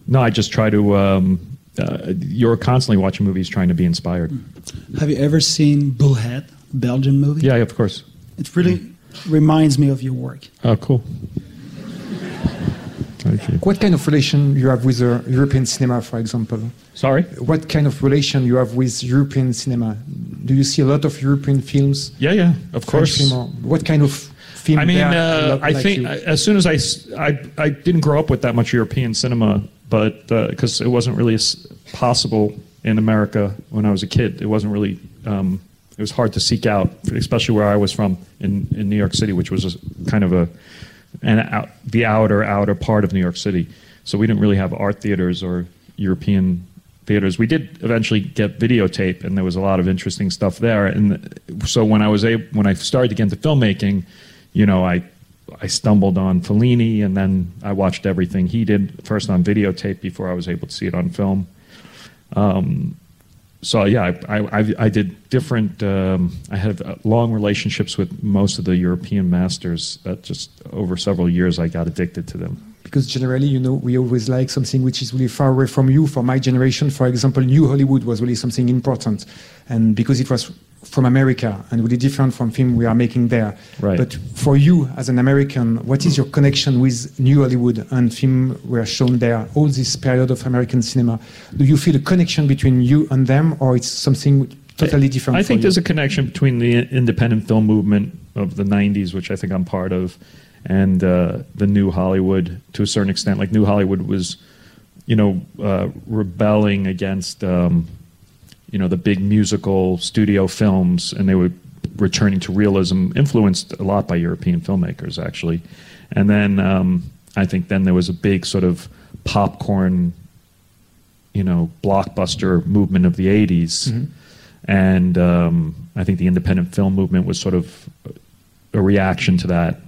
no, I just try to. Um, uh, you're constantly watching movies, trying to be inspired. Have you ever seen Bullhead, Belgian movie? Yeah, of course. It really reminds me of your work. Oh, cool. What kind of relation you have with uh, European cinema, for example? Sorry. What kind of relation you have with European cinema? Do you see a lot of European films? Yeah, yeah, of French course. film what kind of film? I mean, uh, I like think you? I- as soon as I didn't grow up with that much European cinema, but because it wasn't really possible in America when I was a kid, it wasn't really. Um, it was hard to seek out, especially where I was from in, in New York City, which was a, kind of a an out, the outer outer part of New York City. So we didn't really have art theaters or European theaters. We did eventually get videotape, and there was a lot of interesting stuff there. And so when I was able, when I started to get into filmmaking, you know, I I stumbled on Fellini, and then I watched everything he did first on videotape before I was able to see it on film. Um, so yeah, I, I, I- did different. Um, I had uh, long relationships with most of the European masters. That just over several years, I got addicted to them. because generally, you know, we always like something which is really far away from you. For my generation, for example, New Hollywood was really something important, and because it was from America and really different from film we are making there. Right. But for you, as an American, what is your connection with New Hollywood and film were shown there? All this period of American cinema. Do you feel a connection between you and them, or it's something totally different? I for think you? there's a connection between the independent film movement of the '90s, which I think I'm part of, and uh, the New Hollywood to a certain extent. Like New Hollywood was, you know, uh, rebelling against, um, you know, the big musical studio films, and they were returning to realism, influenced a lot by European filmmakers, actually. And then um, I think then there was a big sort of popcorn, you know, blockbuster movement of the '80s Mhm. and um, I think the independent film movement was sort of a reaction to that.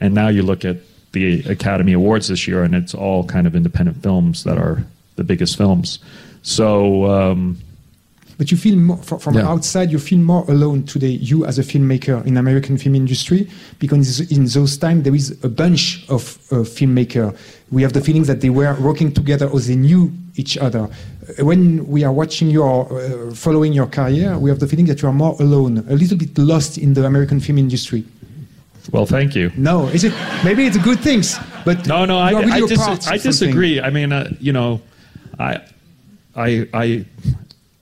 And now you look at the Academy Awards this year, and it's all kind of independent films that are the biggest films. So, um, But you feel more, fro- from Yeah. outside, you feel more alone today, you as a filmmaker in American film industry, because in those times there is a bunch of uh, filmmakers. We have the feeling that they were working together or they knew each other. Uh, When we are watching your, uh, following your career, we have the feeling that you are more alone, a little bit lost in the American film industry. well, thank you. No, is it? Maybe it's a good thing, but No, no, I, you really I, a dis- I disagree. I mean, uh, you know, I, I, I,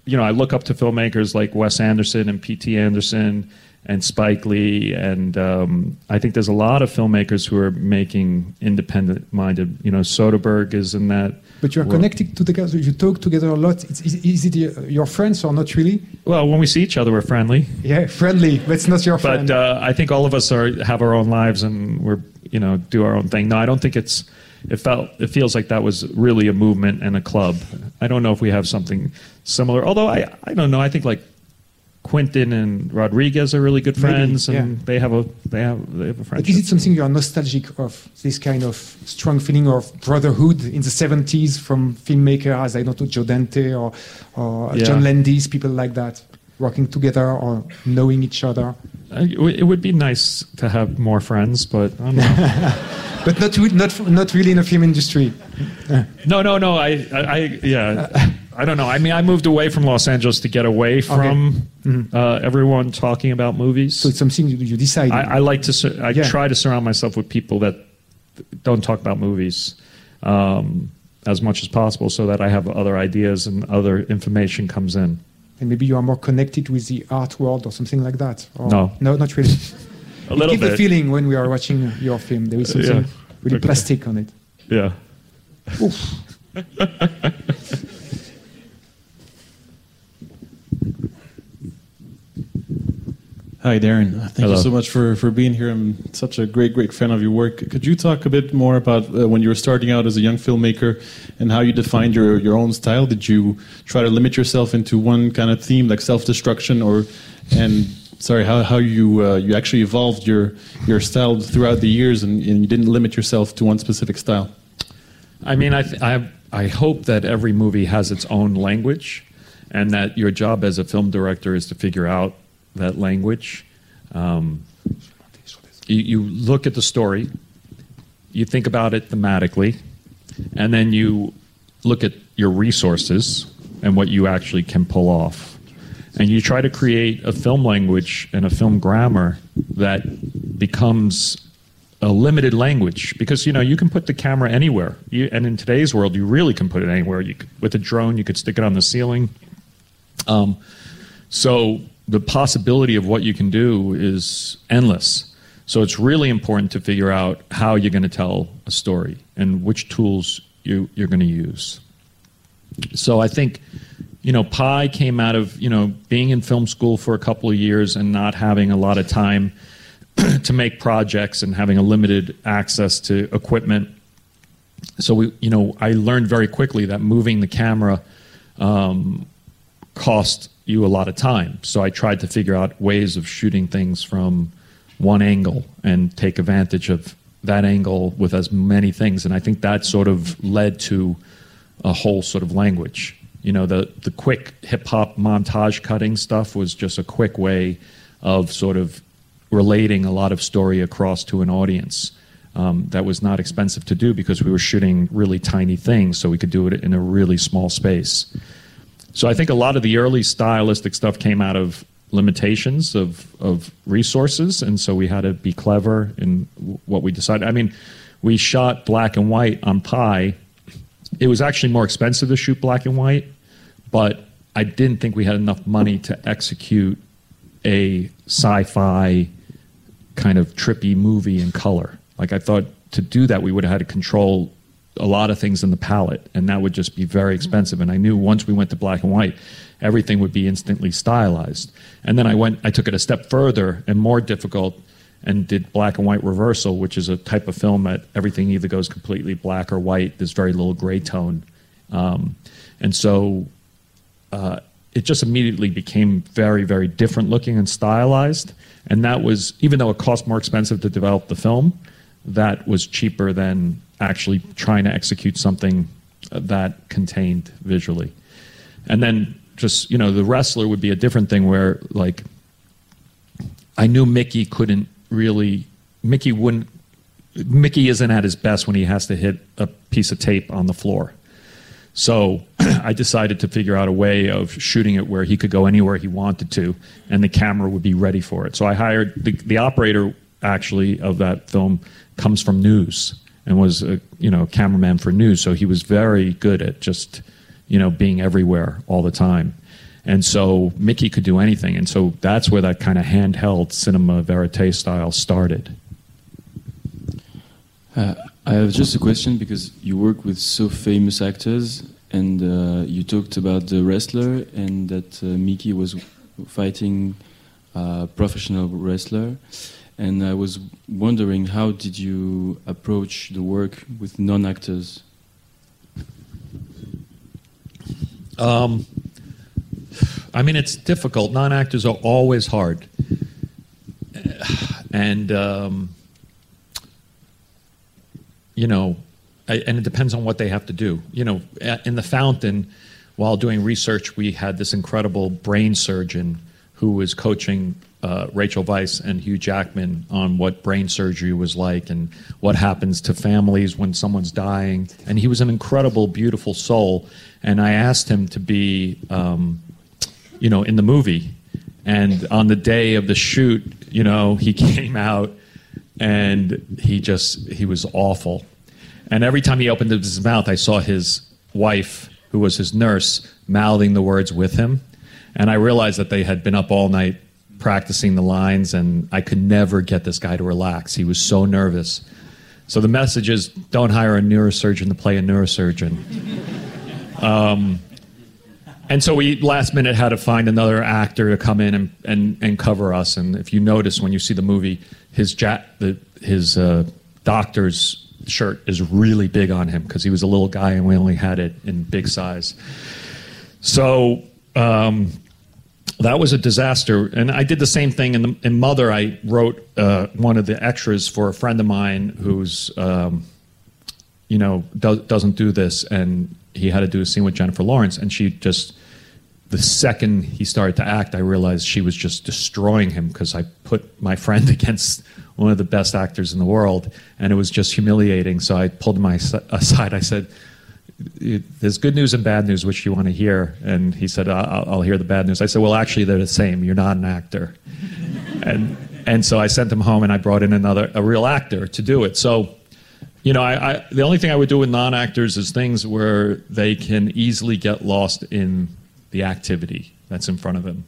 you know, I look up to filmmakers like Wes Anderson and P.T. Anderson and Spike Lee, and um, I think there's a lot of filmmakers who are making independent-minded. You know, Soderbergh is in that. But you are world. connected to the guys. You talk together a lot. It's, is, is it your- your friends or not really? Well, when we see each other, we're friendly. Yeah, friendly. But it's not your friend. But uh, I think all of us are have our own lives and we're you know do our own thing. No, I don't think it's. It felt it feels like that was really a movement and a club. I don't know if we have something similar. Although I I don't know. I think like Quentin and Rodriguez are really good Maybe, friends, and they have a they have they have a But is it something you are nostalgic of? This kind of strong feeling of brotherhood in the 70s from filmmakers as I don't know Joe Dante or, or Yeah. John Landis, people like that, working together or knowing each other. It would be nice to have more friends, but I don't know. But not not not really in the film industry. no, no, no. I, I, I yeah. I don't know. I mean, I moved away from Los Angeles to get away from Mhm. uh, everyone talking about movies. So it's something you, you decide. I, I like to. sur- I Yeah. try to surround myself with people that don't talk about movies um, as much as possible, so that I have other ideas and other information comes in. And maybe you are more connected with the art world or something like that. Or- No. no, not really. A little give the bit. feeling when we are watching your film. There is something yeah. really Okay. plastic on it. Yeah. Hi, Darren. Thank Hello. you so much for, for being here. I'm such a great, great fan of your work. Could you talk a bit more about uh, when you were starting out as a young filmmaker and how you defined your, your own style? Did you try to limit yourself into one kind of theme, like self destruction, or and sorry, how, how you uh, you actually evolved your your style throughout the years and, and you didn't limit yourself to one specific style? I mean, I, th- I, I hope that every movie has its own language, and that your job as a film director is to figure out that language. Um, you, you look at the story, you think about it thematically, and then you look at your resources and what you actually can pull off. And you try to create a film language and a film grammar that becomes a limited language because you know you can put the camera anywhere you, and in today's world you really can put it anywhere you could, with a drone you could stick it on the ceiling um, so the possibility of what you can do is endless so it's really important to figure out how you're going to tell a story and which tools you, you're going to use so I think, you know, Pi came out of, you know, being in film school for a couple of years and not having a lot of time to make projects and having a limited access to equipment. So we, you know, I learned very quickly that moving the camera um, cost you a lot of time. So I tried to figure out ways of shooting things from one angle and take advantage of that angle with as many things. And I think that sort of led to a whole sort of language. You know, the, the quick hip hop montage cutting stuff was just a quick way of sort of relating a lot of story across to an audience. Um, that was not expensive to do because we were shooting really tiny things, so we could do it in a really small space. So I think a lot of the early stylistic stuff came out of limitations of, of resources, and so we had to be clever in what we decided. I mean, we shot black and white on Pi. It was actually more expensive to shoot black and white, but I didn't think we had enough money to execute a sci-fi kind of trippy movie in color. Like I thought to do that, we would have had to control a lot of things in the palette, and that would just be very expensive. And I knew once we went to black and white, everything would be instantly stylized. And then I went, I took it a step further and more difficult, and did black and white reversal, which is a type of film that everything either goes completely black or white. There's very little gray tone, um, and so uh, it just immediately became very, very different looking and stylized. And that was, even though it cost more expensive to develop the film, that was cheaper than actually trying to execute something uh, that contained visually. And then just, you know, the wrestler would be a different thing where, like, I knew Mickey couldn't really, Mickey wouldn't, Mickey isn't at his best when he has to hit a piece of tape on the floor. So I decided to figure out a way of shooting it where he could go anywhere he wanted to, and the camera would be ready for it. So I hired the, the operator actually of that film comes from news and was a you know cameraman for news. So he was very good at just you know being everywhere all the time. And so Mickey could do anything, and so that's where that kind of handheld cinema verite style started. Uh, I have just a question because you work with so famous actors, and uh, you talked about the wrestler and that uh, Mickey was fighting a professional wrestler. And I was wondering, how did you approach the work with non-actors? Um, I mean, it's difficult. Non actors are always hard. And, um, you know, I, and it depends on what they have to do. You know, in the fountain, while doing research, we had this incredible brain surgeon who was coaching uh, Rachel Weisz and Hugh Jackman on what brain surgery was like and what happens to families when someone's dying. And he was an incredible, beautiful soul. And I asked him to be, um, you know, in the movie. And on the day of the shoot, you know, he came out and he just he was awful. And every time he opened his mouth, I saw his wife, who was his nurse, mouthing the words with him. And I realized that they had been up all night practicing the lines, and I could never get this guy to relax. He was so nervous. So the message is don't hire a neurosurgeon to play a neurosurgeon. Um, and so we last minute had to find another actor to come in and, and, and cover us. And if you notice when you see the movie, his ja- the, his uh, doctor's shirt is really big on him because he was a little guy and we only had it in big size. So um, that was a disaster. And I did the same thing in, the, in Mother. I wrote uh, one of the extras for a friend of mine who's, um, you know, do, doesn't do this, and he had to do a scene with Jennifer Lawrence, and she just. The second he started to act, I realized she was just destroying him because I put my friend against one of the best actors in the world, and it was just humiliating. So I pulled him aside. I said, there's good news and bad news. Which you want to hear? And he said, I'll, I'll hear the bad news. I said, Well, actually, they're the same. You're not an actor. and and so I sent him home, and I brought in another a real actor to do it. So, you know, I, I the only thing I would do with non-actors is things where they can easily get lost in the activity that's in front of them.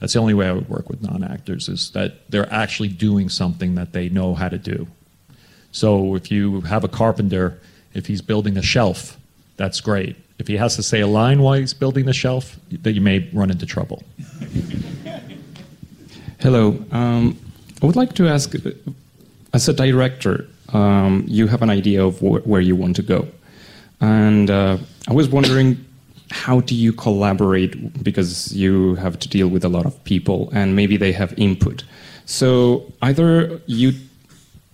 That's the only way I would work with non-actors is that they're actually doing something that they know how to do. So if you have a carpenter, if he's building a shelf, that's great. If he has to say a line while he's building the shelf, that you may run into trouble. Hello. Um, I would like to ask, as a director, um, you have an idea of wh- where you want to go, and uh, I was wondering, how do you collaborate? Because you have to deal with a lot of people, and maybe they have input. So either you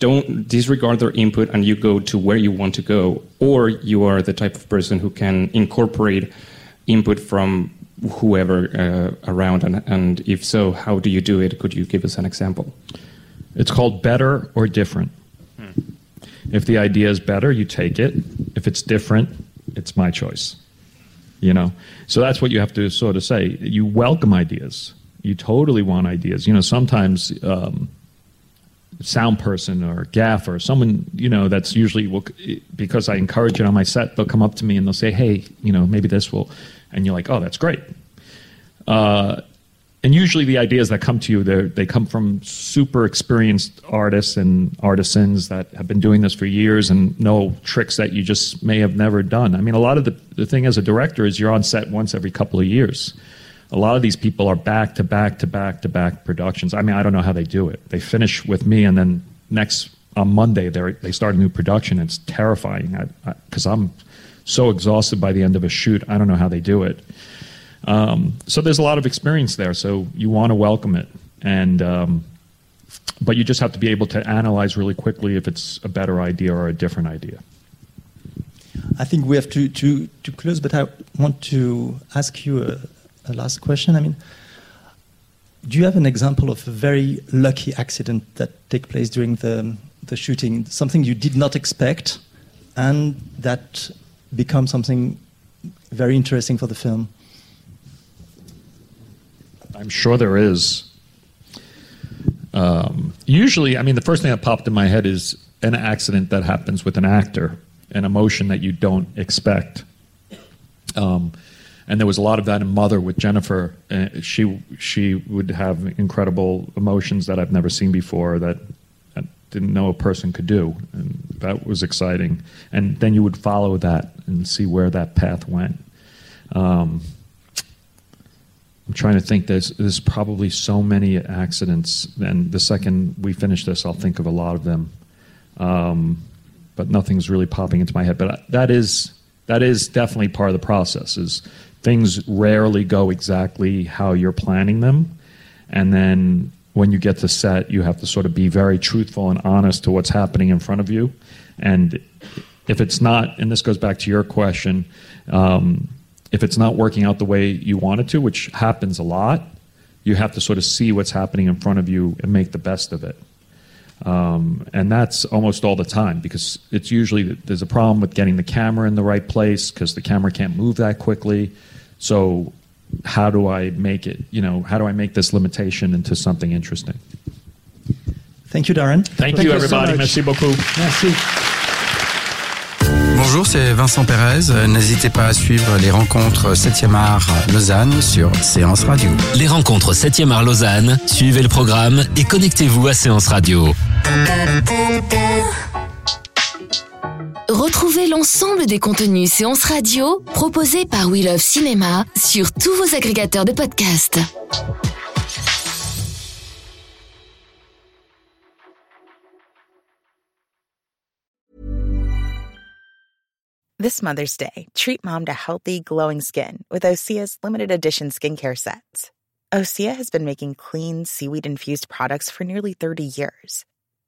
don't disregard their input and you go to where you want to go, or you are the type of person who can incorporate input from whoever uh, around, and, and if so, how do you do it? Could you give us an example? It's called better or different. If the idea is better, you take it. If it's different, it's my choice. You know, so that's what you have to sort of say. You welcome ideas. You totally want ideas. You know, sometimes um, sound person or gaffer, someone you know that's usually will because I encourage it on my set. They'll come up to me and they'll say, "Hey, you know, maybe this will," and you're like, "Oh, that's great." Uh, and usually the ideas that come to you, they they come from super experienced artists and artisans that have been doing this for years and know tricks that you just may have never done. I mean, a lot of the, the thing as a director is you're on set once every couple of years. A lot of these people are back to back to back to back productions. I mean, I don't know how they do it. They finish with me and then next on Monday they they start a new production. It's terrifying because I'm so exhausted by the end of a shoot. I don't know how they do it. Um, so there's a lot of experience there. So you want to welcome it, and um, but you just have to be able to analyze really quickly if it's a better idea or a different idea. I think we have to, to, to close, but I want to ask you a last question. I mean, do you have an example of a very lucky accident that take place during the, the shooting? Something you did not expect, and that becomes something very interesting for the film. I'm sure there is. Um, usually, I mean, the first thing that popped in my head is an accident that happens with an actor, an emotion that you don't expect. Um, and there was a lot of that in Mother with Jennifer. Uh, she she would have incredible emotions that I've never seen before that I didn't know a person could do, and that was exciting. And then you would follow that and see where that path went. Um, I'm trying to think. There's there's probably so many accidents, and the second we finish this, I'll think of a lot of them. Um, but nothing's really popping into my head. But that is that is definitely part of the process. Is things rarely go exactly how you're planning them. And then when you get to set, you have to sort of be very truthful and honest to what's happening in front of you. And if it's not, and this goes back to your question, um, if it's not working out the way you want it to, which happens a lot, you have to sort of see what's happening in front of you and make the best of it. Um, and that's almost all the time because it's usually there's a problem with getting the camera in the right place because the camera can't move that quickly. So, how do I make it? You know, how do I make this limitation into something interesting? Thank you, Darren. Thank, you, everybody. Merci beaucoup. Merci. Bonjour, c'est Vincent Pérez. Euh, N'hésitez pas à suivre les rencontres 7e art Lausanne sur Séance Radio. Les rencontres 7e art Lausanne, suivez le programme et connectez-vous à Séance Radio. Retrouvez l'ensemble des contenus séances radio proposés par We Love Cinéma sur tous vos agrégateurs de podcasts. This Mother's Day, treat mom to healthy, glowing skin with Osea's limited edition skincare sets. Osea has been making clean, seaweed infused products for nearly 30 years.